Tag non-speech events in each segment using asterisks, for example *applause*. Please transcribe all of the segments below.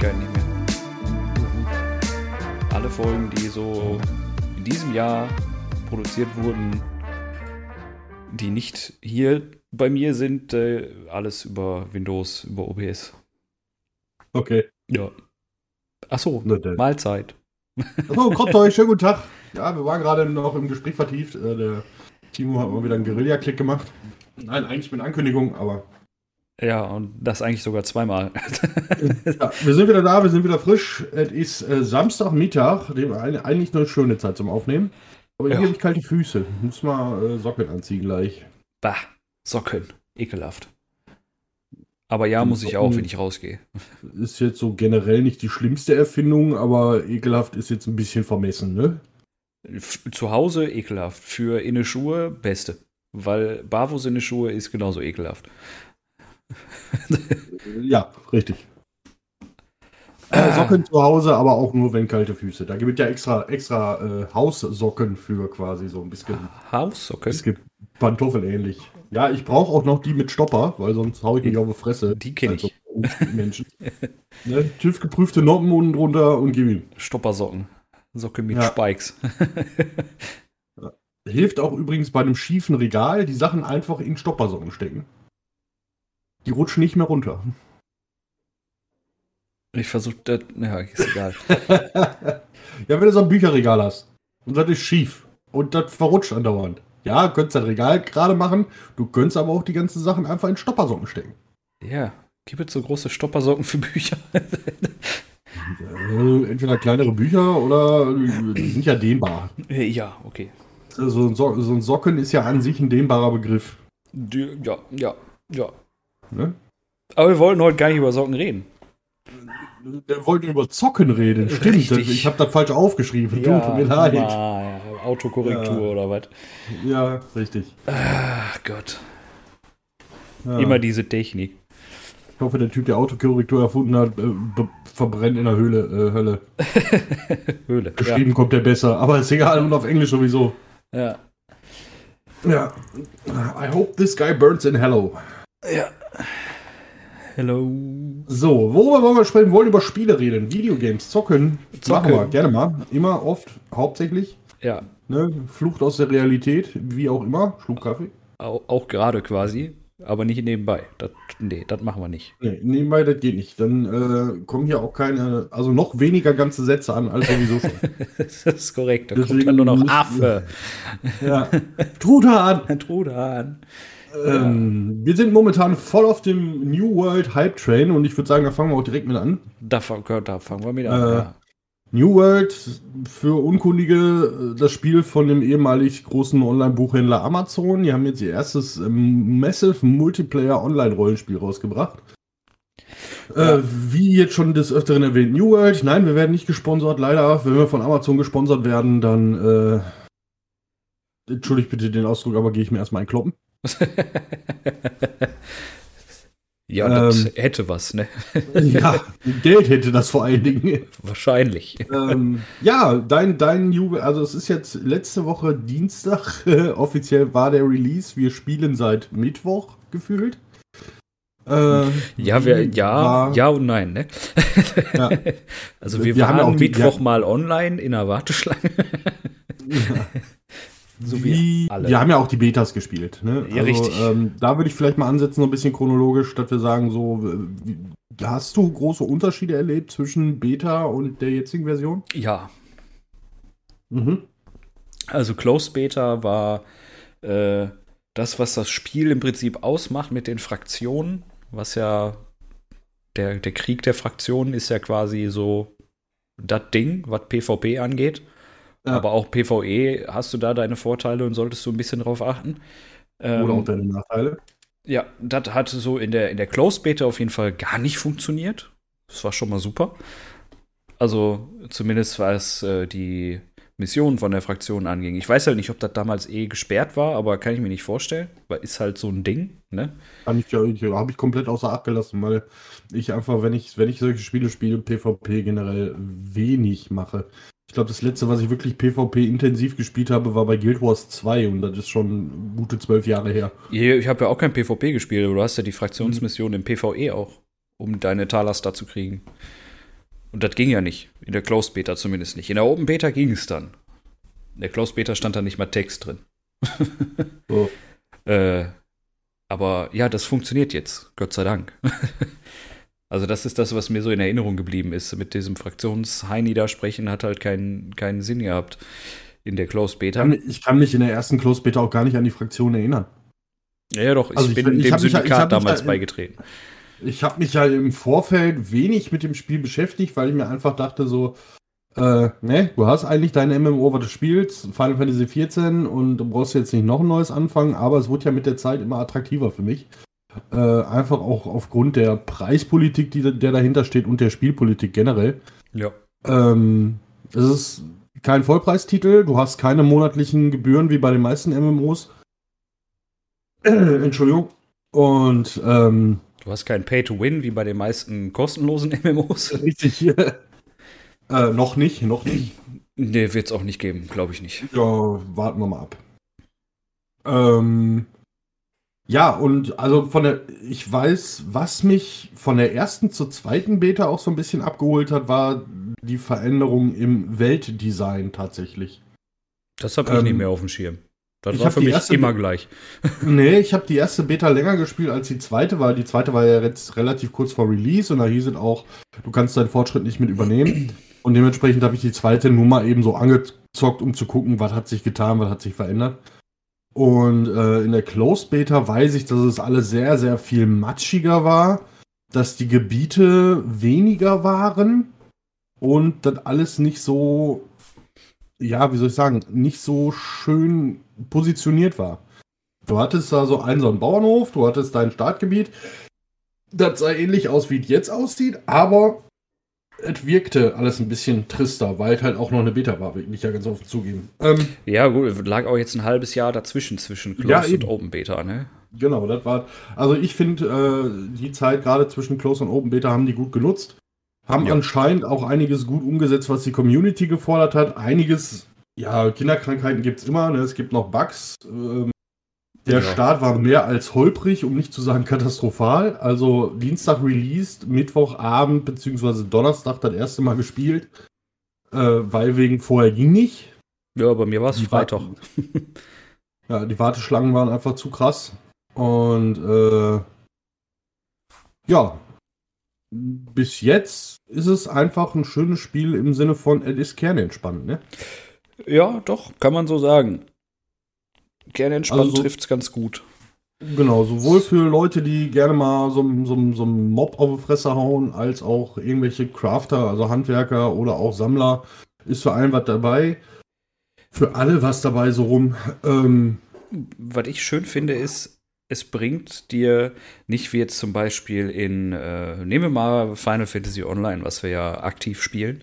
Ewigkeiten nicht mehr. Alle Folgen, die so in diesem Jahr produziert wurden, die nicht hier bei mir sind, äh, alles über Windows, über OBS. Okay. Ja. Achso. Mahlzeit. Achso, kommt euch, schönen guten Tag. Ja, wir waren gerade noch im Gespräch vertieft. Äh, Der Timo hat mal wieder einen Guerilla-Klick gemacht. Nein, eigentlich mit Ankündigung, aber Ja, und das eigentlich sogar zweimal. *laughs* ja, wir sind wieder da, wir sind wieder frisch. Es ist äh, Samstagmittag, dem eigentlich eine schöne Zeit zum Aufnehmen. Aber Ja. hier habe ich kalte Füße. Muss mal äh, Socken anziehen gleich. bah, Socken. Ekelhaft. Aber ja, muss ich auch, wenn ich rausgehe. Ist jetzt so generell nicht die schlimmste Erfindung, aber ekelhaft ist jetzt ein bisschen vermessen, ne? Zu Hause ekelhaft. Für inne Schuhe beste. Weil Barfuß in Schuhe ist genauso ekelhaft. Ja, richtig. Äh, Socken zu Hause, aber auch nur wenn kalte Füße. Da gibt es ja extra, extra äh, Haussocken für quasi so ein bisschen, Haussocken? bisschen Pantoffel ähnlich. Ja, ich brauche auch noch die mit Stopper, weil sonst hau ich mich auf die Fresse. Die kenn ich. Also, Menschen. ne? TÜV geprüfte Noppen unten drunter und gib ihm. Stoppersocken. Socke mit Ja. Spikes. *laughs* Hilft auch übrigens bei einem schiefen Regal, die Sachen einfach in Stoppersocken stecken. Die rutschen nicht mehr runter. Ich versuche das. Ja, ist egal. *laughs* ja, wenn du so ein Bücherregal hast und das ist schief und das verrutscht andauernd. Ja, du könntest das Regal gerade machen, du könntest aber auch die ganzen Sachen einfach in Stoppersocken stecken. ja, gibt es so große Stoppersocken für Bücher? Äh, *laughs* entweder kleinere Bücher oder äh, die sind ja dehnbar. ja, okay. So ein, so ein Socken ist ja an sich ein dehnbarer Begriff. Ja, ja, ja. Ne? Aber wir wollten heute gar nicht über Socken reden. Wir wollten über Zocken reden, stimmt. Richtig. Ich habe das falsch aufgeschrieben. Du, tut mir leid. ah, ja, Autokorrektur Ja. oder was? Ja, richtig. Ach Gott. Ja. Immer diese Technik. Ich hoffe, der Typ, der Autokorrektur erfunden hat, äh, verbrennt in der Höhle, äh, Hölle. *laughs* Höhle. Geschrieben kommt der besser, aber ist egal und auf Englisch sowieso. Ja. Ja. I hope this guy burns in hello. Ja. Hello. So, worüber wollen wir sprechen? Wir wollen über Spiele reden. Videogames, zocken. Zocken. Machen wir, gerne mal. Immer, oft, hauptsächlich. Ja, Ne? Flucht aus der Realität, wie auch immer. Schluck Kaffee. auch, auch gerade quasi, aber nicht nebenbei. Das, nee, das machen wir nicht. Nee, nebenbei, das geht nicht. Dann äh, kommen hier auch keine, also noch weniger ganze Sätze an, als sowieso schon. *laughs* das ist korrekt. Da kommt Deswegen dann nur noch Affe. ja. Truthahn! *laughs* Trudan. Ähm, wir sind momentan voll auf dem New World Hype Train und ich würde sagen, da fangen wir auch direkt mit an. Da, da fangen wir mit an. Äh, ja. New World, für Unkundige, äh, das Spiel von dem ehemalig großen Online-Buchhändler Amazon. Die haben jetzt ihr erstes ähm, Massive Multiplayer Online-Rollenspiel rausgebracht. Ja. Äh, wie jetzt schon des Öfteren erwähnt, New World. Nein, wir werden nicht gesponsert, leider. Wenn wir von Amazon gesponsert werden, dann, äh, entschuldigt bitte den Ausdruck, aber gehe ich mir erstmal einkloppen. *laughs* ja, das ähm, hätte was, ne? *laughs* ja, Geld hätte das vor allen Dingen. Wahrscheinlich. ähm, ja, dein, dein Jubel, also es ist jetzt letzte Woche Dienstag, äh, *laughs* offiziell war der Release. Wir spielen seit Mittwoch gefühlt. Äh, Ja, wir, ja, war- ja und nein, ne? Ja. Also wir, Wir haben waren ja auch Mittwoch ja. mal online in der Warteschlange. So wie wie, alle. wir haben ja auch die Betas gespielt. Ne? Ja, richtig. Ähm, da würde ich vielleicht mal ansetzen, so ein bisschen chronologisch, dass wir sagen, so, wie, hast du große Unterschiede erlebt zwischen Beta und der jetzigen Version? Ja, Mhm. also Closed Beta war äh, das, was das Spiel im Prinzip ausmacht mit den Fraktionen, was ja der, der Krieg der Fraktionen ist ja quasi so das Ding, was PvP angeht. Ja. Aber auch PvE hast du da deine Vorteile und solltest du ein bisschen drauf achten. Ähm, Oder auch deine Nachteile? Ja, das hat so in der, in der Closed Beta auf jeden Fall gar nicht funktioniert. Das war schon mal super. Also zumindest was äh, die Missionen von der Fraktion anging. Ich weiß halt nicht, ob das damals eh gesperrt war, aber kann ich mir nicht vorstellen, weil ist halt so ein Ding, ne? Kann ich ja, habe ich komplett außer Acht gelassen, weil ich einfach, wenn ich, wenn ich solche Spiele spiele, PvP generell wenig mache. Ich glaube, das letzte, was ich wirklich PvP intensiv gespielt habe, war bei Guild Wars 2 und das ist schon gute zwölf Jahre her. Ich habe ja auch kein PvP gespielt, aber du hast ja die Fraktionsmission im PvE auch, um deine Talas da zu kriegen. Und das ging ja nicht. In der Closed Beta zumindest nicht. In der Open Beta ging es dann. In der Closed Beta stand da nicht mal Text drin. *laughs* So. Äh, aber ja, das funktioniert jetzt, Gott sei Dank. *laughs* also das ist das, was mir so in Erinnerung geblieben ist. Mit diesem Fraktionsheini da sprechen hat halt keinen, keinen Sinn gehabt in der Closed Beta. Ich kann mich in der ersten Close Beta auch gar nicht an die Fraktion erinnern. Ja, ja doch, ich Also ich- bin ich dem ich Syndikat mich damals da beigetreten. Ich habe mich ja im Vorfeld wenig mit dem Spiel beschäftigt, weil ich mir einfach dachte so, äh, ne, du hast eigentlich deine MMO, was du spielst, Final Fantasy 14 und du brauchst jetzt nicht noch ein neues anfangen, aber es wurde ja mit der Zeit immer attraktiver für mich. Äh, einfach auch aufgrund der Preispolitik, die, der dahinter steht und der Spielpolitik generell. Ja. Ähm, es ist kein Vollpreistitel, du hast keine monatlichen Gebühren wie bei den meisten MMOs. Äh, Entschuldigung. Und ähm, Du hast kein Pay-to-Win wie bei den meisten kostenlosen *laughs* MMOs. Richtig. *laughs* äh, noch nicht, noch nicht. Nee, wird es auch nicht geben, glaube ich nicht. Ja, warten wir mal ab. Ähm, ja, und also von der, ich weiß, was mich von der ersten zur zweiten Beta auch so ein bisschen abgeholt hat, war die Veränderung im Weltdesign tatsächlich. Das habe ich Ähm, nicht mehr auf dem Schirm. Das ich war für mich erste- immer gleich. *laughs* *laughs* Nee, ich habe die erste Beta länger gespielt als die zweite, weil die zweite war ja jetzt relativ kurz vor Release und da hieß es auch, du kannst deinen Fortschritt nicht mit übernehmen. Und dementsprechend habe ich die zweite nur mal eben so angezockt, um zu gucken, was hat sich getan, was hat sich verändert. Und äh, in der Closed Beta weiß ich, dass es alles sehr, sehr viel matschiger war, dass die Gebiete weniger waren und das alles nicht so, ja, wie soll ich sagen, nicht so schön positioniert war. Du hattest da so einen, so einen Bauernhof, du hattest dein Startgebiet. Das sah ähnlich aus, wie es jetzt aussieht, aber es wirkte alles ein bisschen trister, weil es halt auch noch eine Beta war, will ich ja ganz offen zugeben. Ähm, Ja, gut, lag auch jetzt ein halbes Jahr dazwischen, zwischen Closed Ja, und. Open Beta, ne? genau, das war. Also ich finde, äh, die Zeit gerade zwischen Close und Open Beta haben die gut genutzt. Haben Ja. anscheinend auch einiges gut umgesetzt, was die Community gefordert hat. Einiges, ja, Kinderkrankheiten gibt es immer, ne? es gibt noch Bugs. Ähm, der Ja. Start war mehr als holprig, um nicht zu sagen katastrophal. Also Dienstag released, Mittwochabend bzw. Donnerstag das erste Mal gespielt, äh, weil wegen vorher ging nicht. Ja, bei mir war es Freitag. Ja, die Warteschlangen waren einfach zu krass. Und äh, ja, bis jetzt ist es einfach ein schönes Spiel im Sinne von, es ist kernentspannt, ne? Ja, doch, kann man so sagen. Gerne entspannt Also so- trifft's ganz gut. Genau, sowohl für Leute, die gerne mal so, so, so einen Mob auf die Fresse hauen, als auch irgendwelche Crafter, also Handwerker oder auch Sammler, ist für allen was dabei. Für alle was dabei so rum. Ähm, Was ich schön finde, ist, es bringt dir nicht wie jetzt zum Beispiel in, äh, nehmen wir mal Final Fantasy Online, was wir ja aktiv spielen,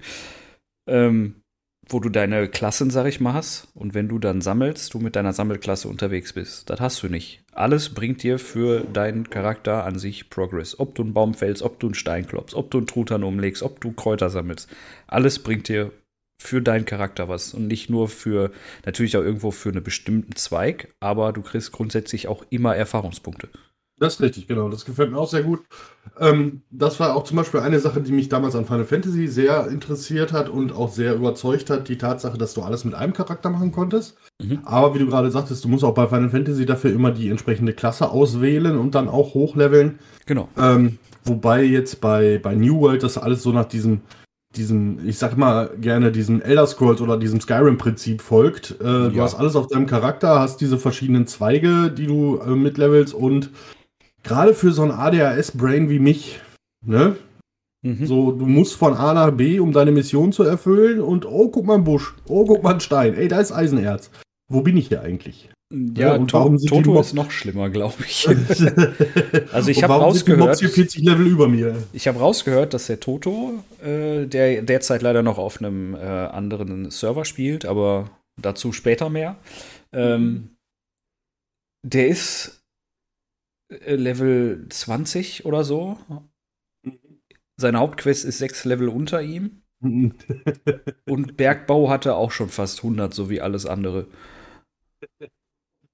ähm, wo du deine Klassen, sag ich mal, hast und wenn du dann sammelst, du mit deiner Sammelklasse unterwegs bist. Das hast du nicht. Alles bringt dir für deinen Charakter an sich Progress. Ob du einen Baum fällst, ob du einen Stein klopfst, ob du einen Truthahn umlegst, ob du Kräuter sammelst. Alles bringt dir für deinen Charakter was und nicht nur für, natürlich auch irgendwo für einen bestimmten Zweig, aber du kriegst grundsätzlich auch immer Erfahrungspunkte. Das ist richtig, genau. Das gefällt mir auch sehr gut. Ähm, das war auch zum Beispiel eine Sache, die mich damals an Final Fantasy sehr interessiert hat und auch sehr überzeugt hat, die Tatsache, dass du alles mit einem Charakter machen konntest. Mhm. Aber wie du gerade sagtest, du musst auch bei Final Fantasy dafür immer die entsprechende Klasse auswählen und dann auch hochleveln. Genau. Ähm, wobei jetzt bei, bei New World das alles so nach diesem, diesem, ich sag mal gerne diesem Elder Scrolls oder diesem Skyrim-Prinzip folgt. Äh, Du Ja. hast alles auf deinem Charakter, hast diese verschiedenen Zweige, die du äh, mitlevelst und gerade für so ein ADHS-Brain wie mich, ne? Mhm. So, du musst von A nach B, um deine Mission zu erfüllen und oh, guck mal ein Busch, oh, guck mal ein Stein, ey, da ist Eisenerz. Wo bin ich hier eigentlich? Ja, und To warum sind die Toto Mob- ist noch schlimmer, glaube ich. *laughs* also ich hab rausgehört- 40 Level über mir. Ich habe rausgehört, dass der Toto, äh, der derzeit leider noch auf einem äh, anderen Server spielt, aber dazu später mehr, ähm, der ist Level 20 oder so. Seine Hauptquest ist sechs Level unter ihm. *laughs* Und Bergbau hatte auch schon fast 100, so wie alles andere.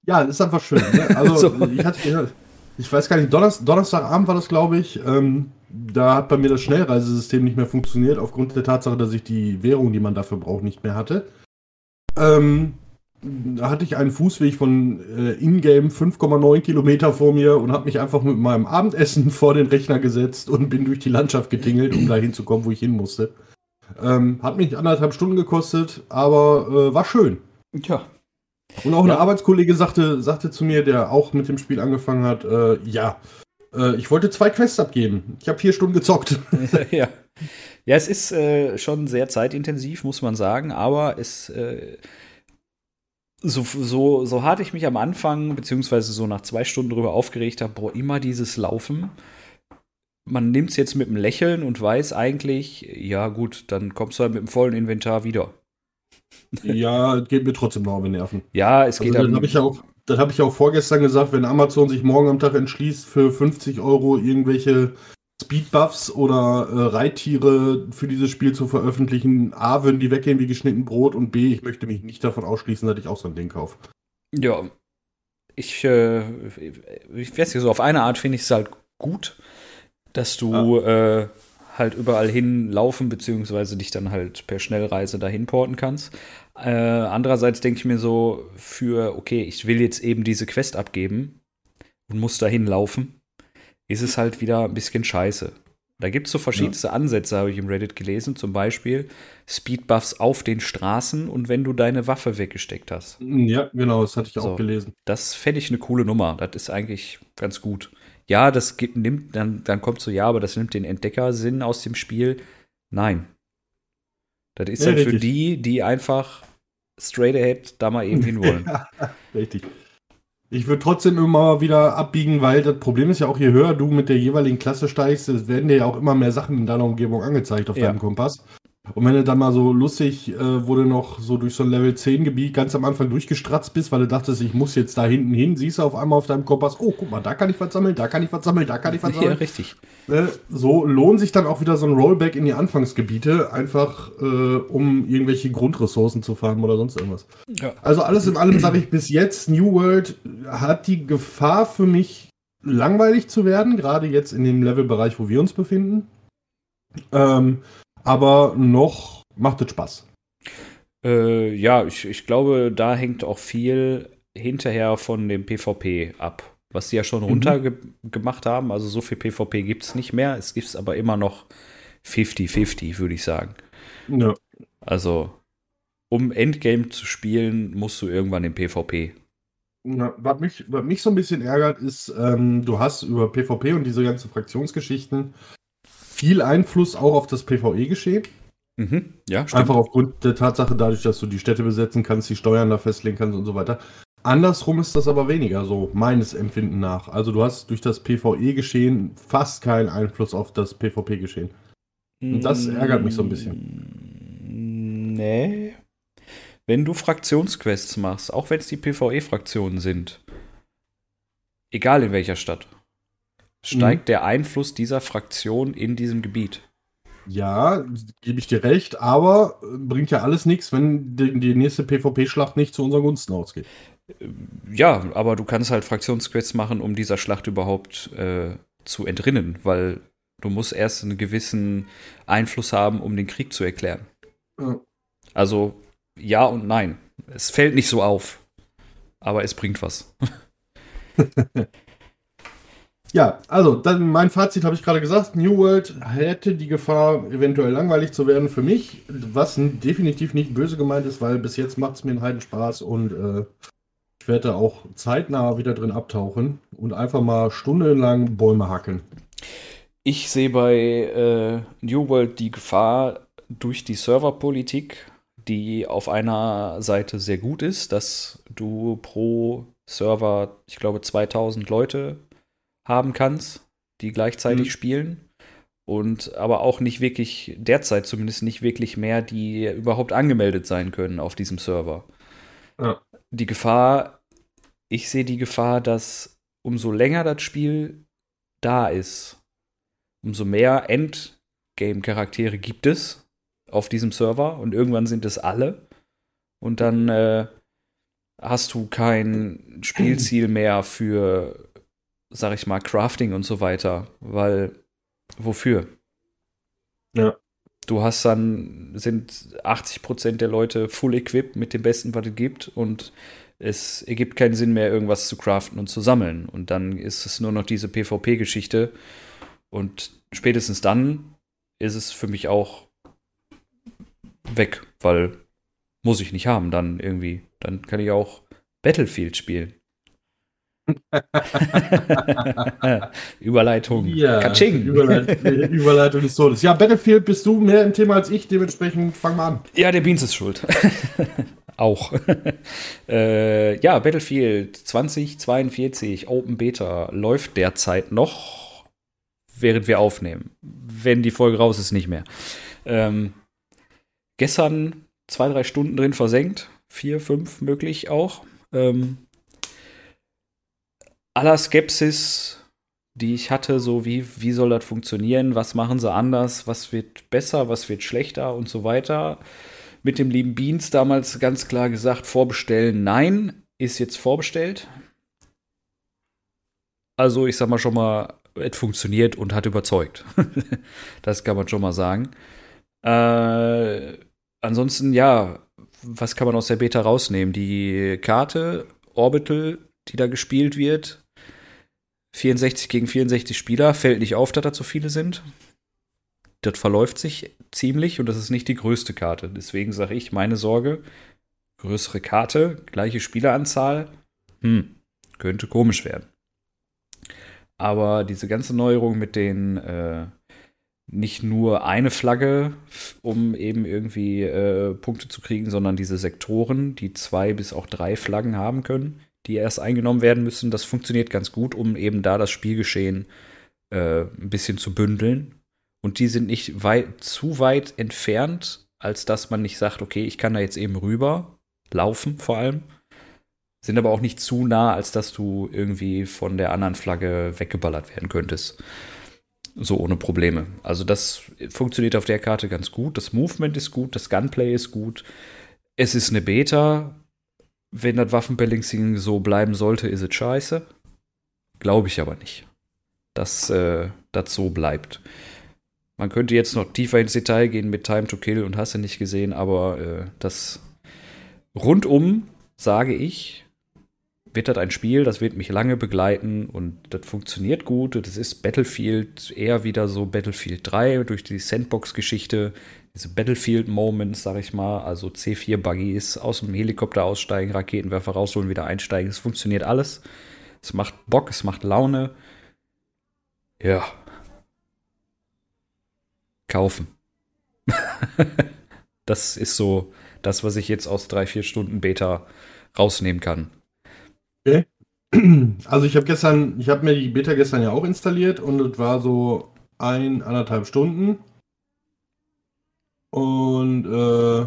Ja, das ist einfach schön. Ne? *laughs* Also, So. ich hatte, ich weiß gar nicht, Donnerstag, Donnerstagabend war das, glaube ich. Ähm, da hat bei mir das Schnellreisesystem nicht mehr funktioniert, aufgrund der Tatsache, dass ich die Währung, die man dafür braucht, nicht mehr hatte. Ähm, hatte ich einen Fußweg von äh, Ingame 5,9 Kilometer vor mir und habe mich einfach mit meinem Abendessen *laughs* vor den Rechner gesetzt und bin durch die Landschaft getingelt, um da hinzukommen, wo ich hin musste. Ähm, hat mich anderthalb Stunden gekostet, aber äh, war schön. Ja. Und auch ja. eine Arbeitskollege sagte, sagte zu mir, der auch mit dem Spiel angefangen hat, äh, ja, äh, ich wollte zwei Quests abgeben. Ich habe vier Stunden gezockt. *laughs* *laughs* ja. Ja, es ist äh, schon sehr zeitintensiv, muss man sagen, aber es äh, so, so, so hart ich mich am Anfang, beziehungsweise so nach zwei Stunden drüber aufgeregt habe, boah, immer dieses Laufen. Man nimmt es jetzt mit einem Lächeln und weiß eigentlich, ja gut, dann kommst du halt mit dem vollen Inventar wieder. Ja, geht mir trotzdem noch auf die Nerven. Ja, es geht also, dann habe ich auch, das habe ich auch vorgestern gesagt, wenn Amazon sich morgen am Tag entschließt, für 50 Euro irgendwelche Speedbuffs oder äh, Reittiere für dieses Spiel zu veröffentlichen. A, würden die weggehen wie geschnitten Brot und B, ich möchte mich nicht davon ausschließen, dass ich auch so ein Ding kaufe. Ja, ich, äh, ich weiß nicht, so auf eine Art finde ich es halt gut, dass du ja. äh, halt überall hinlaufen, beziehungsweise dich dann halt per Schnellreise dahin porten kannst. Äh, andererseits denke ich mir so, für, okay, ich will jetzt eben diese Quest abgeben und muss dahin laufen ist es halt wieder ein bisschen scheiße. Da gibt es so verschiedenste ja. Ansätze, habe ich im Reddit gelesen. Zum Beispiel Speedbuffs auf den Straßen und wenn du deine Waffe weggesteckt hast. Ja, genau, das hatte ich so, auch gelesen. Das fände ich eine coole Nummer. Das ist eigentlich ganz gut. Ja, das gibt, nimmt, dann, dann kommt so, ja, aber das nimmt den Entdeckersinn aus dem Spiel. Nein. Das ist ja, halt richtig. für die, die einfach straight ahead da mal eben *laughs* hinwollen. richtig. Ich würde trotzdem immer wieder abbiegen, weil das Problem ist ja auch, je höher du mit der jeweiligen Klasse steigst, werden dir ja auch immer mehr Sachen in deiner Umgebung angezeigt auf ja. deinem Kompass. Und wenn du dann mal so lustig, äh, wo du noch so durch so ein Level 10 Gebiet ganz am Anfang durchgestratzt bist, weil du dachtest, ich muss jetzt da hinten hin, siehst du auf einmal auf deinem Kompass, oh, guck mal, da kann ich was sammeln, da kann ich was sammeln, da kann ich was sammeln. Ja, richtig. Äh, so lohnt sich dann auch wieder so ein Rollback in die Anfangsgebiete, einfach äh, um irgendwelche Grundressourcen zu farmen oder sonst irgendwas. Ja. Also alles in allem sage ich bis jetzt, New World hat die Gefahr für mich langweilig zu werden, gerade jetzt in dem Levelbereich, wo wir uns befinden. Ähm, aber noch macht es Spaß. Äh, ja, ich, ich glaube, da hängt auch viel hinterher von dem PvP ab. Was sie ja schon mhm. runtergemacht haben. Also so viel PvP gibt es nicht mehr. Es gibt aber immer noch 50-50, würde ich sagen. Ja. Also, um Endgame zu spielen, musst du irgendwann im PvP. Ja, was, mich, was mich so ein bisschen ärgert, ist, ähm, du hast über PvP und diese ganzen Fraktionsgeschichten viel Einfluss auch auf das PvE-Geschehen. Mhm. Ja, stimmt. Einfach aufgrund der Tatsache, dadurch, dass du die Städte besetzen kannst, die Steuern da festlegen kannst und so weiter. Andersrum ist das aber weniger so, meines Empfinden nach. Also du hast durch das PvE-Geschehen fast keinen Einfluss auf das PvP-Geschehen. Und das ärgert mich so ein bisschen. Nee. Wenn du Fraktionsquests machst, auch wenn es die PvE-Fraktionen sind, egal in welcher Stadt, steigt mhm. der Einfluss dieser Fraktion in diesem Gebiet. Ja, gebe ich dir recht, aber bringt ja alles nichts, wenn die, die nächste PvP-Schlacht nicht zu unseren Gunsten ausgeht. Äh, ja, aber du kannst halt Fraktionsquests machen, um dieser Schlacht überhaupt äh, zu entrinnen, weil du musst erst einen gewissen Einfluss haben, um den Krieg zu erklären. Ja. Also ja und nein. Es fällt nicht so auf, aber es bringt was. *laughs* Ja, also dann mein Fazit habe ich gerade gesagt. New World hätte die Gefahr, eventuell langweilig zu werden für mich, was definitiv nicht böse gemeint ist, weil bis jetzt macht es mir einen heiden Spaß und äh, ich werde auch zeitnah wieder drin abtauchen und einfach mal stundenlang Bäume hacken. Ich sehe bei äh, New World die Gefahr durch die Serverpolitik, die auf einer Seite sehr gut ist, dass du pro Server, ich glaube, 2000 Leute haben kannst, die gleichzeitig mhm. spielen. Und aber auch nicht wirklich, derzeit zumindest nicht wirklich mehr, die überhaupt angemeldet sein können auf diesem Server. Ja. Die Gefahr, ich sehe die Gefahr, dass umso länger das Spiel da ist, umso mehr Endgame-Charaktere gibt es auf diesem Server und irgendwann sind es alle. Und dann äh, hast du kein Spielziel mehr für sag ich mal, Crafting und so weiter, weil Wofür? Ja. Du hast dann, sind 80% der Leute full equipped mit dem Besten, was es gibt und es ergibt keinen Sinn mehr, irgendwas zu craften und zu sammeln. Und dann ist es nur noch diese PvP-Geschichte. Und spätestens dann ist es für mich auch weg, weil muss ich nicht haben dann irgendwie. Dann kann ich auch Battlefield spielen. *laughs* Überleitung. Ja, Katsching. Überleit *laughs* Überleitung des Todes. Ja, Battlefield bist du mehr im Thema als ich, dementsprechend fang mal an. Ja, der Beans ist schuld. *laughs* Auch. äh, ja, Battlefield 2042 Open Beta läuft derzeit noch, während wir aufnehmen. Wenn die Folge raus ist, nicht mehr. Ähm, gestern zwei, drei Stunden drin versenkt. Vier, fünf möglich auch. Ähm, aller Skepsis, die ich hatte, so wie, wie soll das funktionieren, was machen sie anders, was wird besser, was wird schlechter und so weiter. Mit dem lieben Beans damals ganz klar gesagt, vorbestellen, nein, ist jetzt vorbestellt. Also ich sag mal schon mal, es funktioniert und hat überzeugt. *laughs* das kann man schon mal sagen. Äh, ansonsten, ja, was kann man aus der Beta rausnehmen? Die Karte Orbital, die da gespielt wird, 64 gegen 64 Spieler, fällt nicht auf, dass da zu viele sind. Das verläuft sich ziemlich und das ist nicht die größte Karte. Deswegen sage ich, meine Sorge, größere Karte, gleiche Spieleranzahl, hm, könnte komisch werden. Aber diese ganze Neuerung mit den äh, nicht nur eine Flagge, um eben irgendwie äh, Punkte zu kriegen, sondern diese Sektoren, die zwei bis auch drei Flaggen haben können, die erst eingenommen werden müssen. Das funktioniert ganz gut, um eben da das Spielgeschehen äh, ein bisschen zu bündeln. Und die sind nicht weit, zu weit entfernt, als dass man nicht sagt, okay, ich kann da jetzt eben rüber laufen, vor allem. Sind aber auch nicht zu nah, als dass du irgendwie von der anderen Flagge weggeballert werden könntest. So ohne Probleme. Also das funktioniert auf der Karte ganz gut. Das Movement ist gut, das Gunplay ist gut. Es ist eine Beta, wenn das Waffenbalancing so bleiben sollte, ist es scheiße. Glaube ich aber nicht, dass äh, das so bleibt. Man könnte jetzt noch tiefer ins Detail gehen mit Time to Kill und hast du nicht gesehen, aber äh, das rundum, sage ich, wird das ein Spiel, das wird mich lange begleiten und das funktioniert gut. Das ist Battlefield eher wieder so Battlefield 3 durch die Sandbox-Geschichte diese Battlefield-Moments, sag ich mal, also C4-Buggies, aus dem Helikopter aussteigen, Raketenwerfer rausholen, wieder einsteigen. Es funktioniert alles. Es macht Bock, es macht Laune. Ja. Kaufen. *laughs* das ist so das, was ich jetzt aus drei, vier Stunden Beta rausnehmen kann. Okay. *clears throat* Also ich habe gestern, ich habe mir die Beta gestern ja auch installiert und es war so ein, anderthalb Stunden. Und äh,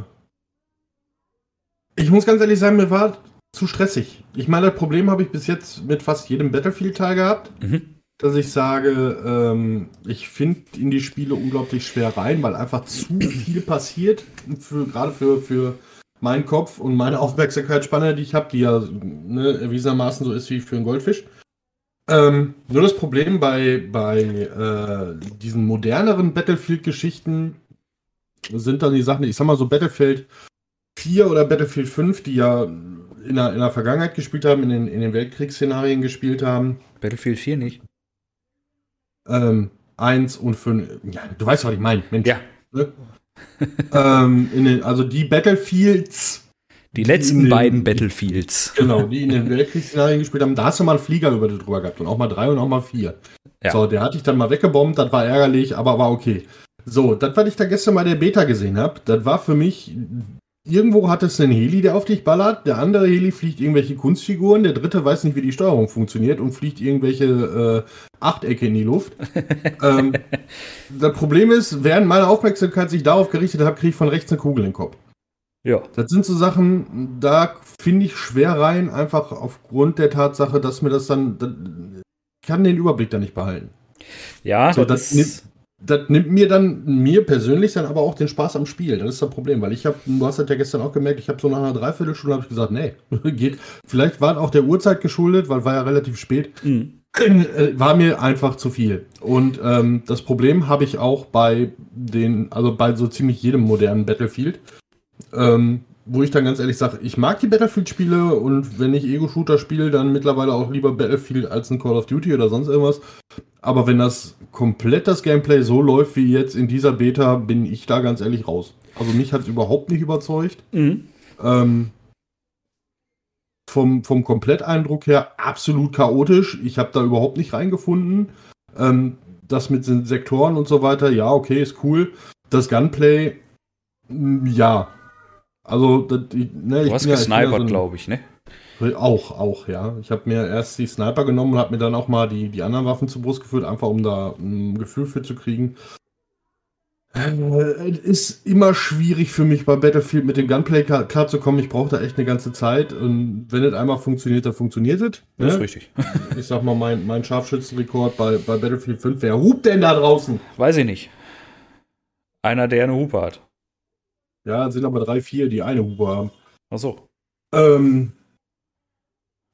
ich muss ganz ehrlich sagen, mir war zu stressig. Ich meine, das Problem habe ich bis jetzt mit fast jedem Battlefield-Teil gehabt, mhm. dass ich sage, ähm, ich finde in die Spiele unglaublich schwer rein, weil einfach zu viel passiert, für, gerade für, für meinen Kopf und meine Aufmerksamkeitsspanne, die ich habe, die ja ne, erwiesenermaßen so ist wie für einen Goldfisch. Ähm, nur das Problem bei, bei äh, diesen moderneren Battlefield-Geschichten, sind dann die Sachen, ich sag mal so Battlefield 4 oder Battlefield 5, die ja in der, in der Vergangenheit gespielt haben, in den, in den Weltkriegsszenarien gespielt haben. Battlefield 4 nicht. Ähm, 1 und 5. Ja, du weißt, was ich meine. Mensch. Ja. Ne? *laughs* ähm, den, also die Battlefields. Die letzten den, beiden Battlefields. Genau, die in den *laughs* Weltkriegsszenarien gespielt haben. Da hast du mal einen Flieger über drüber gehabt. Und auch mal drei und auch mal vier. Ja. So, der hatte ich dann mal weggebombt. Das war ärgerlich, aber war okay. So, das, was ich da gestern bei der Beta gesehen habe, das war für mich. Irgendwo hat es einen Heli, der auf dich ballert. Der andere Heli fliegt irgendwelche Kunstfiguren. Der dritte weiß nicht, wie die Steuerung funktioniert und fliegt irgendwelche äh, Achtecke in die Luft. *laughs* ähm, das Problem ist, während meine Aufmerksamkeit sich darauf gerichtet hat, kriege ich von rechts eine Kugel in den Kopf. Ja. Das sind so Sachen, da finde ich schwer rein, einfach aufgrund der Tatsache, dass mir das dann. Das, ich kann den Überblick da nicht behalten. Ja, so, das, das das nimmt mir dann, mir persönlich dann aber auch den Spaß am Spiel. Das ist das Problem, weil ich habe, du hast das ja gestern auch gemerkt, ich habe so nach einer Dreiviertelstunde habe ich gesagt, nee, *laughs* geht. Vielleicht war auch der Uhrzeit geschuldet, weil war ja relativ spät. Mhm. Äh, war mir einfach zu viel. Und ähm, das Problem habe ich auch bei den, also bei so ziemlich jedem modernen Battlefield. Ähm, wo ich dann ganz ehrlich sage, ich mag die Battlefield-Spiele und wenn ich Ego-Shooter spiele, dann mittlerweile auch lieber Battlefield als ein Call of Duty oder sonst irgendwas. Aber wenn das komplett das Gameplay so läuft wie jetzt in dieser Beta, bin ich da ganz ehrlich raus. Also mich hat es überhaupt nicht überzeugt. Mhm. Ähm, vom, vom Kompletteindruck her absolut chaotisch. Ich habe da überhaupt nicht reingefunden. Ähm, das mit den Sektoren und so weiter, ja, okay, ist cool. Das Gunplay, ja, also, das, ne, du hast ja, gesnipert, so glaube ich, ne? Auch, auch, ja. Ich habe mir erst die Sniper genommen und habe mir dann auch mal die, die anderen Waffen zur Brust geführt, einfach um da ein Gefühl für zu kriegen. Äh, ist immer schwierig für mich bei Battlefield mit dem Gunplay klarzukommen. Ich brauche da echt eine ganze Zeit. Und wenn es einmal funktioniert, dann funktioniert es. Das ne? ist richtig. Ich sag mal, mein, mein Scharfschützenrekord bei, bei Battlefield 5. Wer hupt denn da draußen? Weiß ich nicht. Einer, der eine Hupe hat. Ja, sind aber drei, vier, die eine Hupe haben. Ach so. Ähm,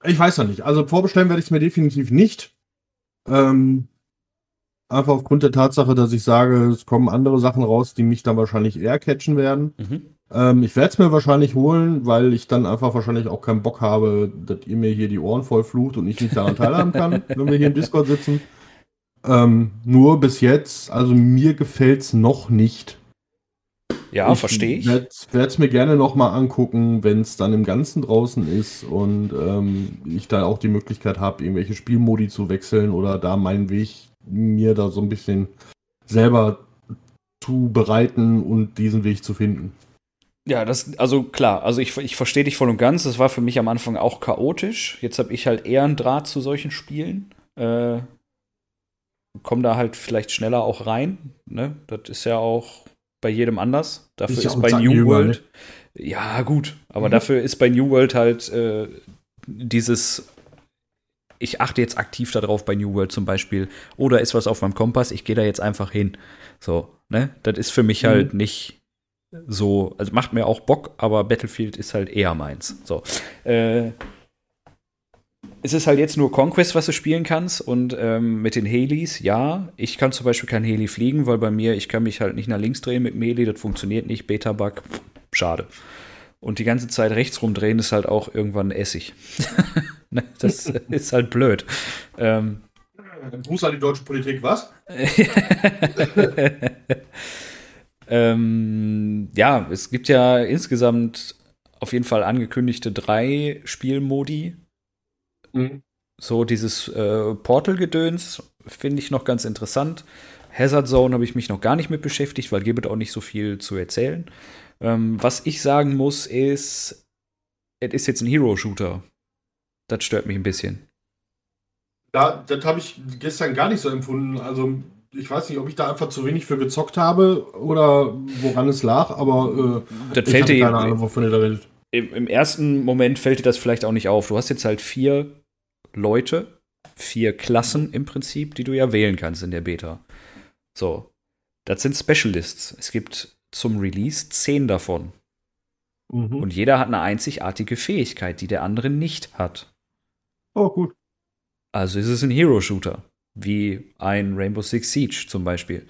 ich weiß noch nicht. Also vorbestellen werde ich es mir definitiv nicht. Ähm, einfach aufgrund der Tatsache, dass ich sage, es kommen andere Sachen raus, die mich dann wahrscheinlich eher catchen werden. Mhm. Ähm, ich werde es mir wahrscheinlich holen, weil ich dann einfach wahrscheinlich auch keinen Bock habe, dass ihr mir hier die Ohren voll flucht und ich nicht daran teilhaben kann, *laughs* wenn wir hier im Discord sitzen. Ähm, nur bis jetzt, also mir gefällt es noch nicht. Ja, verstehe ich. werde es mir gerne nochmal angucken, wenn es dann im Ganzen draußen ist und ähm, ich da auch die Möglichkeit habe, irgendwelche Spielmodi zu wechseln oder da meinen Weg mir da so ein bisschen selber zu bereiten und diesen Weg zu finden. Ja, das, also klar, also ich, ich verstehe dich voll und ganz. Das war für mich am Anfang auch chaotisch. Jetzt habe ich halt eher einen Draht zu solchen Spielen. Äh, komm da halt vielleicht schneller auch rein. Ne? Das ist ja auch bei jedem anders. Dafür ist, ist bei New World. Ne? Ja, gut. Aber mhm. dafür ist bei New World halt äh, dieses. Ich achte jetzt aktiv darauf bei New World zum Beispiel. Oder ist was auf meinem Kompass, ich gehe da jetzt einfach hin. So, ne? Das ist für mich mhm. halt nicht so. Also macht mir auch Bock, aber Battlefield ist halt eher meins. So. Äh, es ist halt jetzt nur Conquest, was du spielen kannst. Und ähm, mit den Helis, ja, ich kann zum Beispiel kein Heli fliegen, weil bei mir, ich kann mich halt nicht nach links drehen mit dem Heli, das funktioniert nicht, Beta-Bug, schade. Und die ganze Zeit rechts rumdrehen ist halt auch irgendwann Essig. *laughs* Ne, das *laughs* ist halt blöd. Ähm, Gruß an die deutsche Politik, was? *laughs* ähm, ja, es gibt ja insgesamt auf jeden Fall angekündigte drei Spielmodi Mhm. So dieses äh, Portal-Gedöns finde ich noch ganz interessant. Hazard Zone habe ich mich noch gar nicht mit beschäftigt, weil gibt auch nicht so viel zu erzählen. Ähm, was ich sagen muss, ist, es ist jetzt ein Hero-Shooter. Das stört mich ein bisschen. Ja, das habe ich gestern gar nicht so empfunden. Also, ich weiß nicht, ob ich da einfach zu wenig für gezockt habe oder woran es lag, aber äh, das fällt dir keine Ahnung, wovon ihr da redet. Im, Im ersten Moment fällt dir das vielleicht auch nicht auf. Du hast jetzt halt vier Leute, vier Klassen im Prinzip, die du ja wählen kannst in der Beta. So, das sind Specialists. Es gibt zum Release zehn davon. Mhm. Und jeder hat eine einzigartige Fähigkeit, die der andere nicht hat. Oh, gut. Also ist es ein Hero-Shooter, wie ein Rainbow Six Siege zum Beispiel.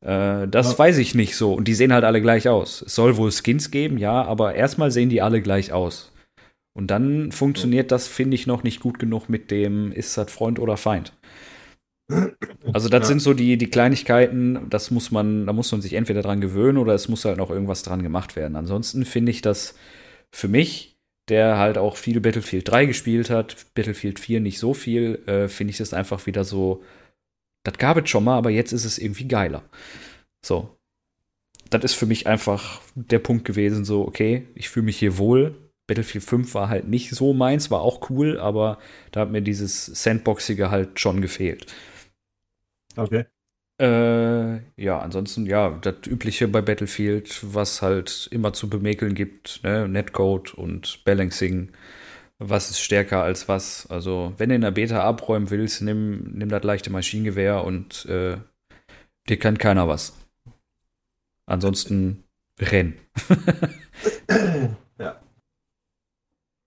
Äh, das ja. weiß ich nicht so. Und die sehen halt alle gleich aus. Es soll wohl Skins geben, ja, aber erstmal sehen die alle gleich aus. Und dann funktioniert das, finde ich, noch nicht gut genug mit dem, ist das Freund oder Feind. Also das ja. sind so die, die Kleinigkeiten, das muss man, da muss man sich entweder dran gewöhnen oder es muss halt noch irgendwas dran gemacht werden. Ansonsten finde ich das für mich, der halt auch viel Battlefield 3 gespielt hat, Battlefield 4 nicht so viel, äh, finde ich das einfach wieder so, das gab es schon mal, aber jetzt ist es irgendwie geiler. So. Das ist für mich einfach der Punkt gewesen, so, okay, ich fühle mich hier wohl, Battlefield 5 war halt nicht so meins, war auch cool, aber da hat mir dieses Sandboxige halt schon gefehlt. Okay. Äh, ja, ansonsten, ja, das Übliche bei Battlefield, was halt immer zu bemäkeln gibt, ne? Netcode und Balancing. Was ist stärker als was? Also, wenn du in der Beta abräumen willst, nimm, nimm das leichte Maschinengewehr und äh, dir kann keiner was. Ansonsten renn. *clears throat*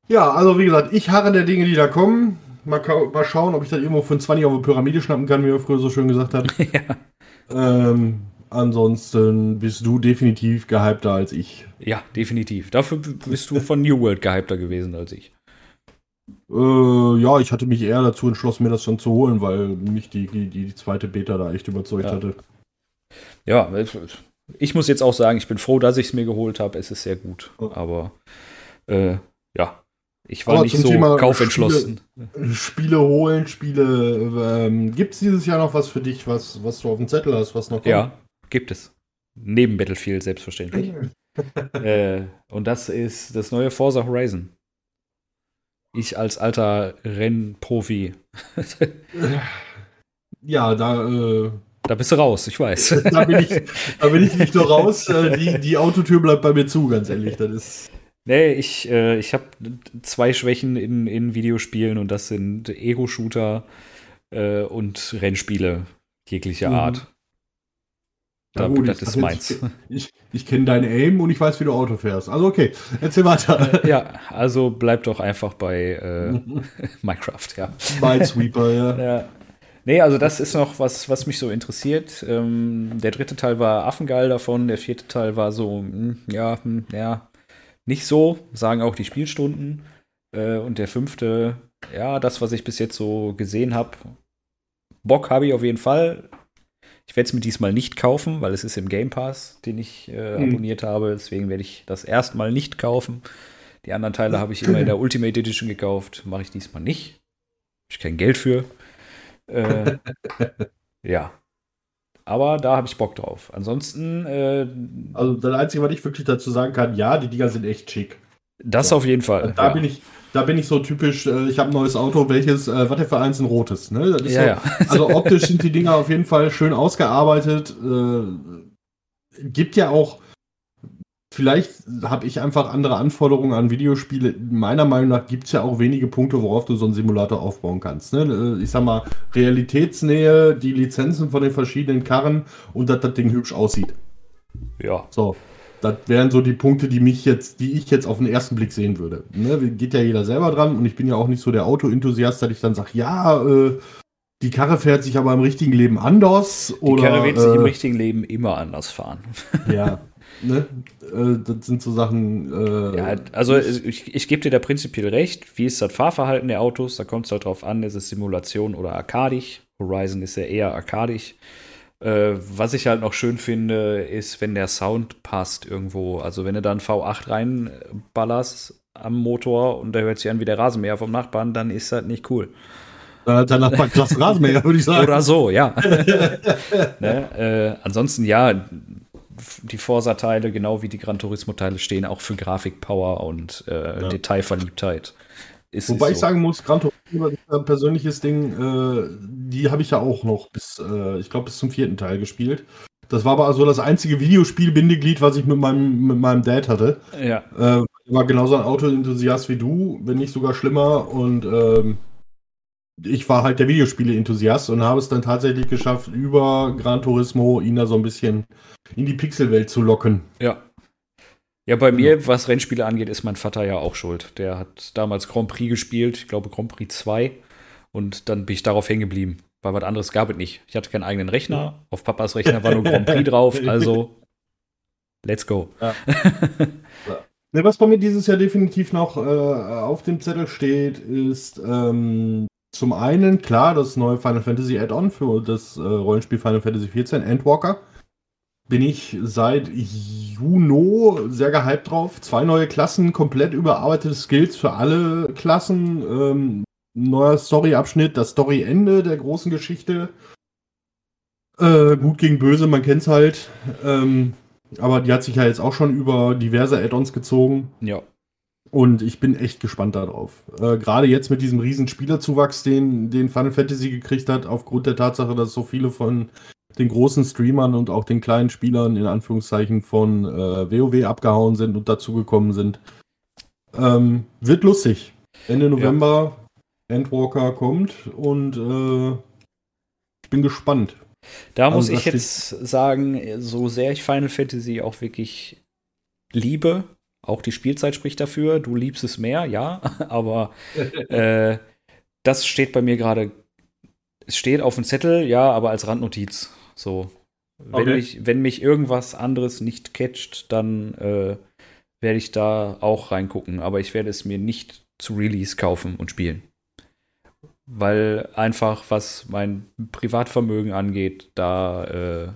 Ja, also wie gesagt, ich harre der Dinge, die da kommen. Mal, mal, schauen, ob ich das irgendwo für 20 auf eine Pyramide schnappen kann, wie wir früher so schön gesagt haben. *laughs* ja. Ähm, ansonsten bist du definitiv gehypter als ich. Ja, definitiv. Dafür bist du von New World gehypter gewesen als ich. Äh, ja, ich hatte mich eher dazu entschlossen, mir das schon zu holen, weil mich die, die, die zweite Beta da echt überzeugt ja. hatte. Ja, ich muss jetzt auch sagen, ich bin froh, dass ich es mir geholt habe. Es ist sehr gut. Aber äh, ja, ich war Aber nicht so Thema kaufentschlossen. Spiele, Spiele holen, Spiele. Ähm, gibt es dieses Jahr noch was für dich, was, was du auf dem Zettel hast, was noch kommt? Ja, gibt es. Neben Battlefield, selbstverständlich. *laughs* äh, und das ist das neue Forza Horizon. Ich als alter Rennprofi. *laughs* ja, da. Äh, da bist du raus, ich weiß. *laughs* da, bin ich, da bin ich nicht nur raus. Äh, die, die Autotür bleibt bei mir zu, ganz ehrlich. Das ist. Nee, ich, äh, ich habe zwei Schwächen in, in Videospielen und das sind Ego-Shooter äh, und Rennspiele jeglicher mhm. Art. Da, gut, das ist meins. Ich, ich, ich kenne dein Aim und ich weiß, wie du Auto fährst. Also okay, erzähl weiter. Äh, ja, also bleib doch einfach bei äh, *laughs* Minecraft, ja. Minesweeper, ja. *laughs* ja. Nee, also das ist noch was, was mich so interessiert. Ähm, der dritte Teil war affengeil davon, der vierte Teil war so, mh, hm, ja, mh, hm, ja, nicht so, sagen auch die Spielstunden. Äh, und der fünfte, ja, das, was ich bis jetzt so gesehen habe, Bock habe ich auf jeden Fall. Ich werde es mir diesmal nicht kaufen, weil es ist im Game Pass, den ich äh, hm. abonniert habe. Deswegen werde ich das erstmal nicht kaufen. Die anderen Teile habe ich immer in der Ultimate Edition gekauft. Mache ich diesmal nicht. Habe ich kein Geld für. Äh, *laughs* ja. Aber da habe ich Bock drauf. Ansonsten. Äh, also, das Einzige, was ich wirklich dazu sagen kann, ja, die Dinger sind echt schick. Das so. auf jeden Fall. Da, ja. bin ich, da bin ich so typisch, äh, ich habe ein neues Auto, welches, äh, was der für eins ein rotes, ne? ja, so, ja. *laughs* Also optisch sind die Dinger auf jeden Fall schön ausgearbeitet. Äh, gibt ja auch Vielleicht habe ich einfach andere Anforderungen an Videospiele. Meiner Meinung nach gibt es ja auch wenige Punkte, worauf du so einen Simulator aufbauen kannst. Ne? Ich sag mal, Realitätsnähe, die Lizenzen von den verschiedenen Karren und dass das Ding hübsch aussieht. Ja. So. Das wären so die Punkte, die mich jetzt, die ich jetzt auf den ersten Blick sehen würde. Ne? Geht ja jeder selber dran und ich bin ja auch nicht so der Auto-Enthusiast, dass ich dann sage, ja, äh, die Karre fährt sich aber im richtigen Leben anders. Die oder, Karre wird sich im äh, richtigen Leben immer anders fahren. Ja, *laughs* ne? Äh, das sind so Sachen. Äh, ja, also ich, ich gebe dir da prinzipiell recht. Wie ist das Fahrverhalten der Autos? Da kommt es halt drauf an, ist es Simulation oder arkadisch. Horizon ist ja eher arkadisch. Äh, was ich halt noch schön finde, ist, wenn der Sound passt irgendwo. Also wenn du dann V8 reinballerst am Motor und der hört sich an wie der Rasenmäher vom Nachbarn, dann ist das nicht cool. Dann hat der Nachbar klasse Rasenmäher, würde ich *laughs* sagen. Oder so, ja. *laughs* ne? äh, ansonsten, ja, die Forsa-Teile, genau wie die Gran Turismo-Teile, stehen auch für Grafikpower und äh, ja. Detailverliebtheit. Ist Wobei ich so. sagen muss, Gran Turismo ist ein persönliches Ding, äh, die habe ich ja auch noch bis, äh, ich glaube, bis zum vierten Teil gespielt. Das war aber so das einzige Videospiel-Bindeglied, was ich mit meinem, mit meinem Dad hatte. Ja. Äh, war genauso ein Auto-Enthusiast wie du, wenn nicht sogar schlimmer. Und ähm, ich war halt der Videospiele-Enthusiast und habe es dann tatsächlich geschafft, über Gran Turismo ihn da so ein bisschen in die Pixelwelt zu locken. Ja. Ja, bei mir, was Rennspiele angeht, ist mein Vater ja auch schuld. Der hat damals Grand Prix gespielt, ich glaube Grand Prix 2. Und dann bin ich darauf hängen geblieben, weil was anderes gab es nicht. Ich hatte keinen eigenen Rechner. Auf Papas Rechner war nur Grand Prix drauf, *laughs* also let's go. *laughs* Ja. Ne, was bei mir dieses Jahr definitiv noch äh, auf dem Zettel steht, ist ähm, zum einen, klar, das neue Final Fantasy Add-on für das äh, Rollenspiel Final Fantasy XIV, Endwalker bin ich seit Juno sehr gehypt drauf. Zwei neue Klassen, komplett überarbeitete Skills für alle Klassen. Ähm, neuer Story-Abschnitt, das Story-Ende der großen Geschichte. Äh, gut gegen böse, man kennt's halt. Ähm, aber die hat sich ja jetzt auch schon über diverse Add-ons gezogen. Ja. Und ich bin echt gespannt darauf. Äh, Gerade jetzt mit diesem riesen Spielerzuwachs, den, den Final Fantasy gekriegt hat, aufgrund der Tatsache, dass so viele von den großen Streamern und auch den kleinen Spielern in Anführungszeichen von äh, WoW abgehauen sind und dazugekommen sind. Ähm, wird lustig. Ende November ja. Endwalker kommt und äh, ich bin gespannt. Da also, muss ich jetzt sagen, so sehr ich Final Fantasy auch wirklich liebe, auch die Spielzeit spricht dafür, du liebst es mehr, ja, *laughs* aber *laughs* äh, das steht bei mir gerade. Es steht auf dem Zettel, ja, aber als Randnotiz. So. Wenn, Okay. mich, wenn mich irgendwas anderes nicht catcht, dann äh, werde ich da auch reingucken. Aber ich werde es mir nicht zu Release kaufen und spielen. Weil einfach, was mein Privatvermögen angeht, da äh,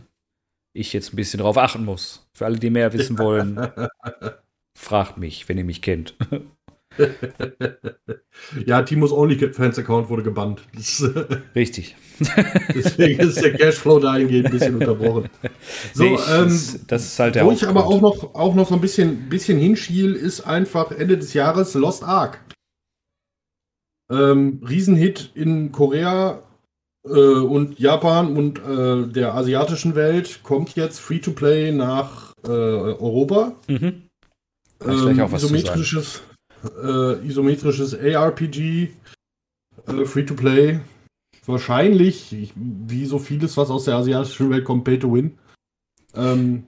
ich jetzt ein bisschen drauf achten muss. Für alle, die mehr wissen wollen, *laughs* fragt mich, wenn ihr mich kennt. *laughs* ja, Timos OnlyFans-Account wurde gebannt. Das, *laughs* Richtig. deswegen ist der Cashflow dahingehend ein bisschen unterbrochen. So, Nee, ich, ähm, das, das ist halt der wo ich aber auch noch, auch noch so ein bisschen, bisschen hinschiel, ist einfach Ende des Jahres Lost Ark. Ähm, Riesenhit in Korea äh, und Japan und äh, der asiatischen Welt kommt jetzt Free-to-Play nach äh, Europa. Mhm. Sagen. isometrisches, äh, isometrisches ARPG, äh, Free-to-Play. Wahrscheinlich, ich, wie so vieles, was aus der asiatischen Welt kommt, Pay to Win. Ähm,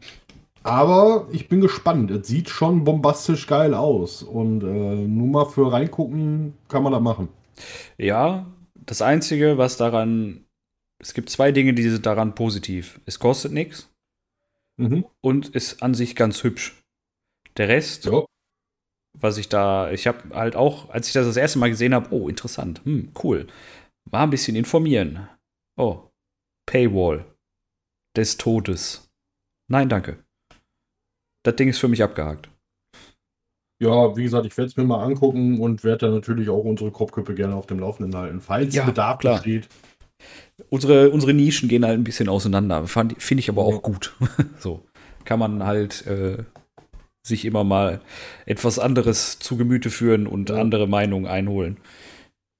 aber ich bin gespannt. Es sieht schon bombastisch geil aus. Und äh, nur mal für reingucken kann man das machen. Ja, das Einzige, was daran. Es gibt zwei Dinge, die sind daran positiv. Es kostet nichts Mhm. und ist an sich ganz hübsch. Der Rest, Ja. was ich da. Ich habe halt auch, als ich das das erste Mal gesehen habe, oh, interessant, hm, cool. War ein bisschen informieren. Oh, Paywall des Todes. Nein, danke. Das Ding ist für mich abgehakt. Ja, wie gesagt, ich werde es mir mal angucken und werde dann natürlich auch unsere Kopfköpfe gerne auf dem Laufenden halten, falls Ja, Bedarf klar. besteht. Unsere, unsere Nischen gehen halt ein bisschen auseinander. Finde ich aber auch gut. *laughs* so kann man halt äh, sich immer mal etwas anderes zu Gemüte führen und andere Meinungen einholen.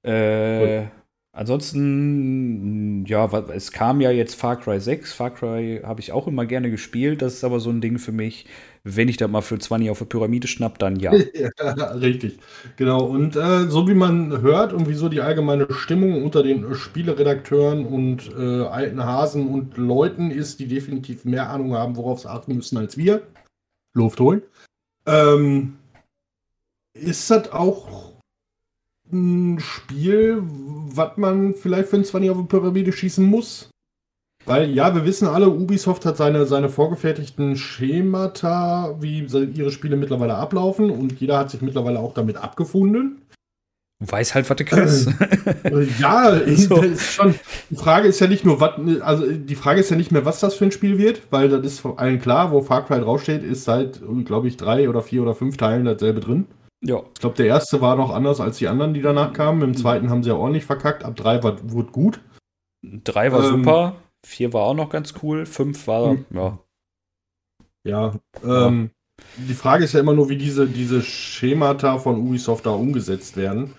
Äh, ansonsten, ja, es kam ja jetzt Far Cry 6. Far Cry habe ich auch immer gerne gespielt. Das ist aber so ein Ding für mich. Wenn ich da mal für 20 auf der Pyramide schnapp, dann ja. *laughs* Ja, richtig. Genau. Und äh, so wie man hört und wieso die allgemeine Stimmung unter den Spieleredakteuren und äh, alten Hasen und Leuten ist, die definitiv mehr Ahnung haben, worauf sie achten müssen als wir, Luft holen, ähm, ist das auch ein Spiel, was man vielleicht für ein 20 auf die Pyramide schießen muss? Weil ja, wir wissen alle, Ubisoft hat seine, seine vorgefertigten Schemata, wie ihre Spiele mittlerweile ablaufen und jeder hat sich mittlerweile auch damit abgefunden. Du weißt halt, was du kriegst. Äh, *laughs* Ja, ich, So. schon, die Frage ist ja nicht nur, was, also die Frage ist ja nicht mehr, was das für ein Spiel wird, weil das ist von allen klar, wo Far Cry draufsteht, ist seit, glaube ich, drei oder vier oder fünf Teilen dasselbe drin. ja. Ich glaube, der erste war noch anders als die anderen, die danach kamen. Im zweiten haben sie ja ordentlich verkackt. Ab drei war, wurde gut. Drei war Ähm, super, vier war auch noch ganz cool, fünf war, Hm. ja, Ja, ähm, die Frage ist ja immer nur, wie diese, diese Schemata von Ubisoft da umgesetzt werden.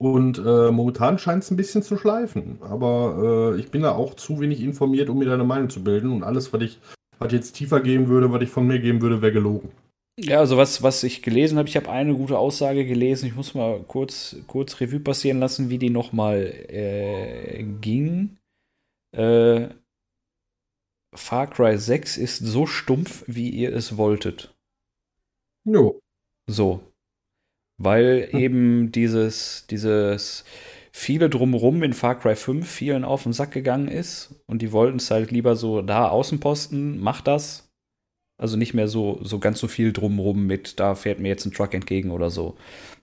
Und äh, momentan scheint es ein bisschen zu schleifen. Aber äh, ich bin da auch zu wenig informiert, um mir da eine Meinung zu bilden. Und alles, was ich was jetzt tiefer geben würde, was ich von mir geben würde, wäre gelogen. Ja, also was, was ich gelesen habe, ich habe eine gute Aussage gelesen. Ich muss mal kurz, kurz Revue passieren lassen, wie die nochmal äh, ging. Äh, Far Cry 6 ist so stumpf, wie ihr es wolltet. Jo. So. Weil Hm. eben dieses, dieses viele drumrum in Far Cry 5 vielen auf den Sack gegangen ist und die wollten es halt lieber so da Außenposten, mach das. Also nicht mehr so, so ganz so viel drumrum mit, da fährt mir jetzt ein Truck entgegen oder so.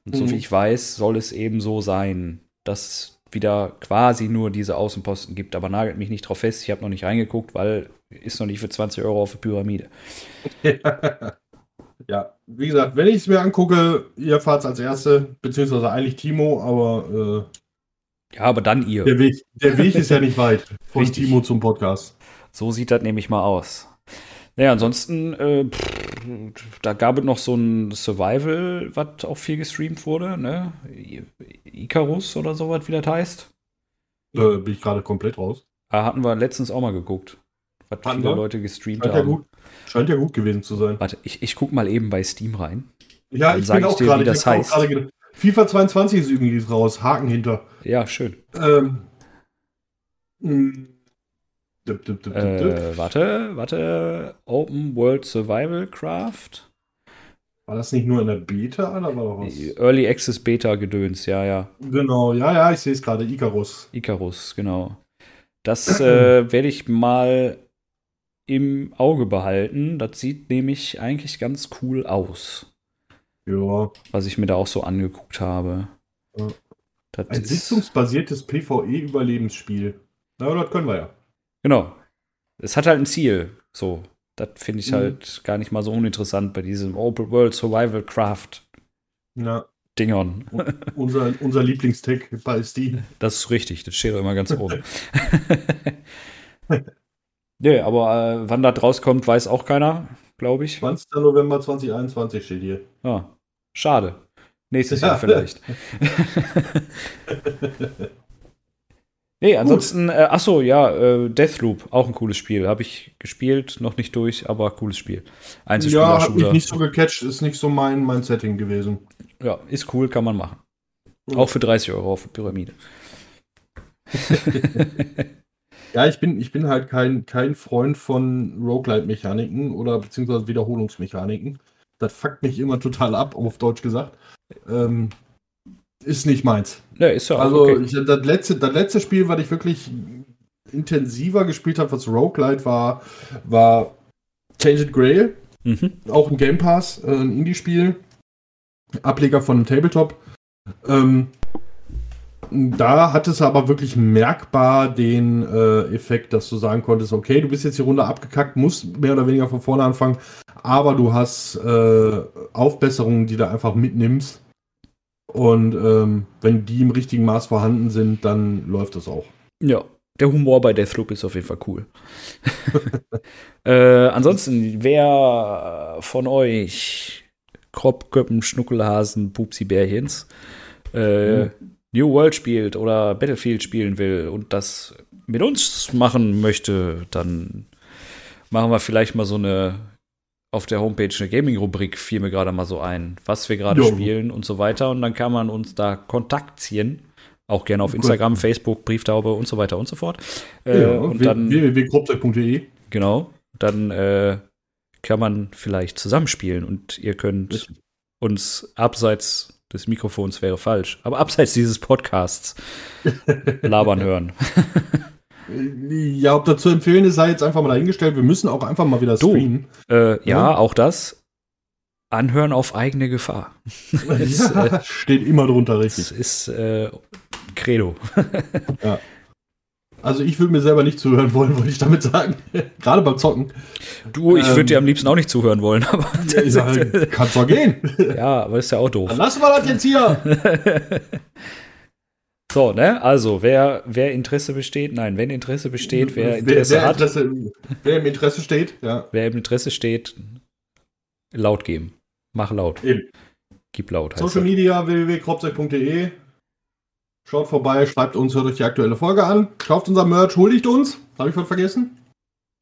Und so Mhm. wie ich weiß, soll es eben so sein, dass es wieder quasi nur diese Außenposten gibt. Aber nagelt mich nicht drauf fest, ich habe noch nicht reingeguckt, weil ist noch nicht für 20 Euro auf der Pyramide. ja, *laughs* wie gesagt, wenn ich es mir angucke, ihr fahrt als Erste, beziehungsweise eigentlich Timo, aber Ja, aber dann ihr. äh, der, Weg, der Weg ist ja nicht *laughs* weit von Richtig. Timo zum Podcast. So sieht das nämlich mal aus. Naja, ansonsten, äh, pff, da gab es noch so ein Survival, was auch viel gestreamt wurde, ne? I- Icarus oder sowas, wie das heißt. Äh, bin ich gerade komplett raus. Da hatten wir letztens auch mal geguckt, was Hatten viele wir? Leute gestreamt ja, haben. gut, scheint ja gut gewesen zu sein. Warte, ich, ich guck mal eben bei Steam rein. Ja, Dann ich bin auch gerade. wie das auch heißt. gerade gedacht. FIFA 22 ist übrigens raus. Haken hinter. Ja, schön. Ähm, dip, dip, dip. Äh, warte, warte. Open World Survival Craft. War das nicht nur in der Beta oder war was? Early Access Beta Gedöns, ja, ja. Genau, ja, ja, ich sehe es gerade, Icarus. Icarus, genau. Das *clears throat* äh, werde ich mal im Auge behalten. Das sieht nämlich eigentlich ganz cool aus. Ja. Was ich mir da auch so angeguckt habe. Ja. Ein sitzungsbasiertes PvE-Überlebensspiel. Na, das können wir ja. Genau. Es hat halt ein Ziel. So. Das finde ich mhm. halt gar nicht mal so uninteressant bei diesem Open World Survival Craft. Ja. Dingern. unser, unser Lieblingstech bei Steam. Das ist richtig, das steht immer ganz oben. *laughs* nee, aber äh, wann das rauskommt, weiß auch keiner, glaube ich. 20. November 2021 steht hier. Ah, schade. Nächstes ja. Jahr vielleicht. *laughs* Nee, ansonsten, äh, achso, ja, äh, Deathloop, auch ein cooles Spiel. Habe ich gespielt, noch nicht durch, aber cooles Spiel. Ja, hat mich nicht so gecatcht, ist nicht so mein, mein Setting gewesen. Ja, ist cool, kann man machen. Auch für 30 Euro auf Pyramide. *laughs* *laughs* ja, ich bin, ich bin halt kein, kein Freund von Roguelite-Mechaniken oder beziehungsweise Wiederholungsmechaniken. Das fuckt mich immer total ab, auf Deutsch gesagt. Ähm, ist nicht meins. Ja, ist ja Also okay. ich, das, letzte, das letzte Spiel, was ich wirklich intensiver gespielt habe, was Roguelite war, war Changed Grail. Mhm. Auch ein Game Pass, äh, ein Indie-Spiel. Ableger von einem Tabletop. Ähm, da hat es aber wirklich merkbar den äh, Effekt, dass du sagen konntest, okay, du bist jetzt die Runde abgekackt, musst mehr oder weniger von vorne anfangen, aber du hast äh, Aufbesserungen, die du einfach mitnimmst und ähm, wenn die im richtigen Maß vorhanden sind, dann läuft das auch. Ja, der Humor bei Deathloop ist auf jeden Fall cool. *laughs* *laughs* äh, ansonsten, wer von euch Kropköppen, Schnuckelhasen, Pupsi-Bärchens äh, mhm. New World spielt oder Battlefield spielen will und das mit uns machen möchte, dann machen wir vielleicht mal so eine auf der Homepage eine Gaming-Rubrik, fiel mir gerade mal so ein, was wir gerade spielen und so weiter. Und dann kann man uns da kontaktieren. Auch gerne auf Instagram, Gut. Facebook, Brieftaube und so weiter und so fort. Äh, ja, und dann www.grobzeug.de. Genau. Dann äh, kann man vielleicht zusammenspielen und ihr könnt uns abseits des Mikrofons wäre falsch, aber abseits dieses Podcasts labern hören. *laughs* Ja, ob dazu empfehlen ist, sei jetzt einfach mal dahingestellt. Wir müssen auch einfach mal wieder streamen. Du, äh, ja, ja, auch das. Anhören auf eigene Gefahr. ist, *laughs* ja, äh, steht immer drunter, richtig. Das ist äh, Credo. ja. Also ich würde mir selber nicht zuhören wollen, *laughs* wollte ich damit sagen. *laughs* Gerade beim Zocken. Du, ich würde ähm, dir am liebsten auch nicht zuhören wollen, *laughs* aber. Ja, ich sag, kann's doch gehen. ja, aber ist ja auch doof. Dann lassen wir das jetzt hier. So, ne? Also, wer, wer Interesse besteht, nein, wenn Interesse besteht, wer Interesse wer, wer hat. Interesse, wer im Interesse steht, ja. Wer im Interesse steht, laut geben. Mach laut. Eben. Gib laut. Social das. Media www.kropzeug.de. Schaut vorbei, schreibt uns, hört euch die aktuelle Folge an. Kauft unser Merch, huldigt uns. Habe ich was vergessen?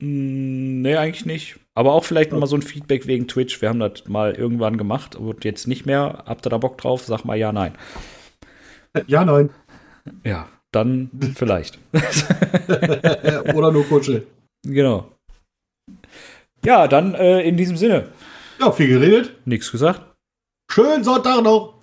Mm, nee, eigentlich nicht. Aber auch vielleicht ja. mal so ein Feedback wegen Twitch. Wir haben das mal irgendwann gemacht und jetzt nicht mehr. Habt ihr da Bock drauf? Sag mal ja, nein. Ja, nein. *laughs* Ja, dann vielleicht. *laughs* Oder nur Kutsche. Genau. Ja, dann äh, in diesem Sinne. Ja, viel geredet. Nichts gesagt. Schönen Sonntag noch.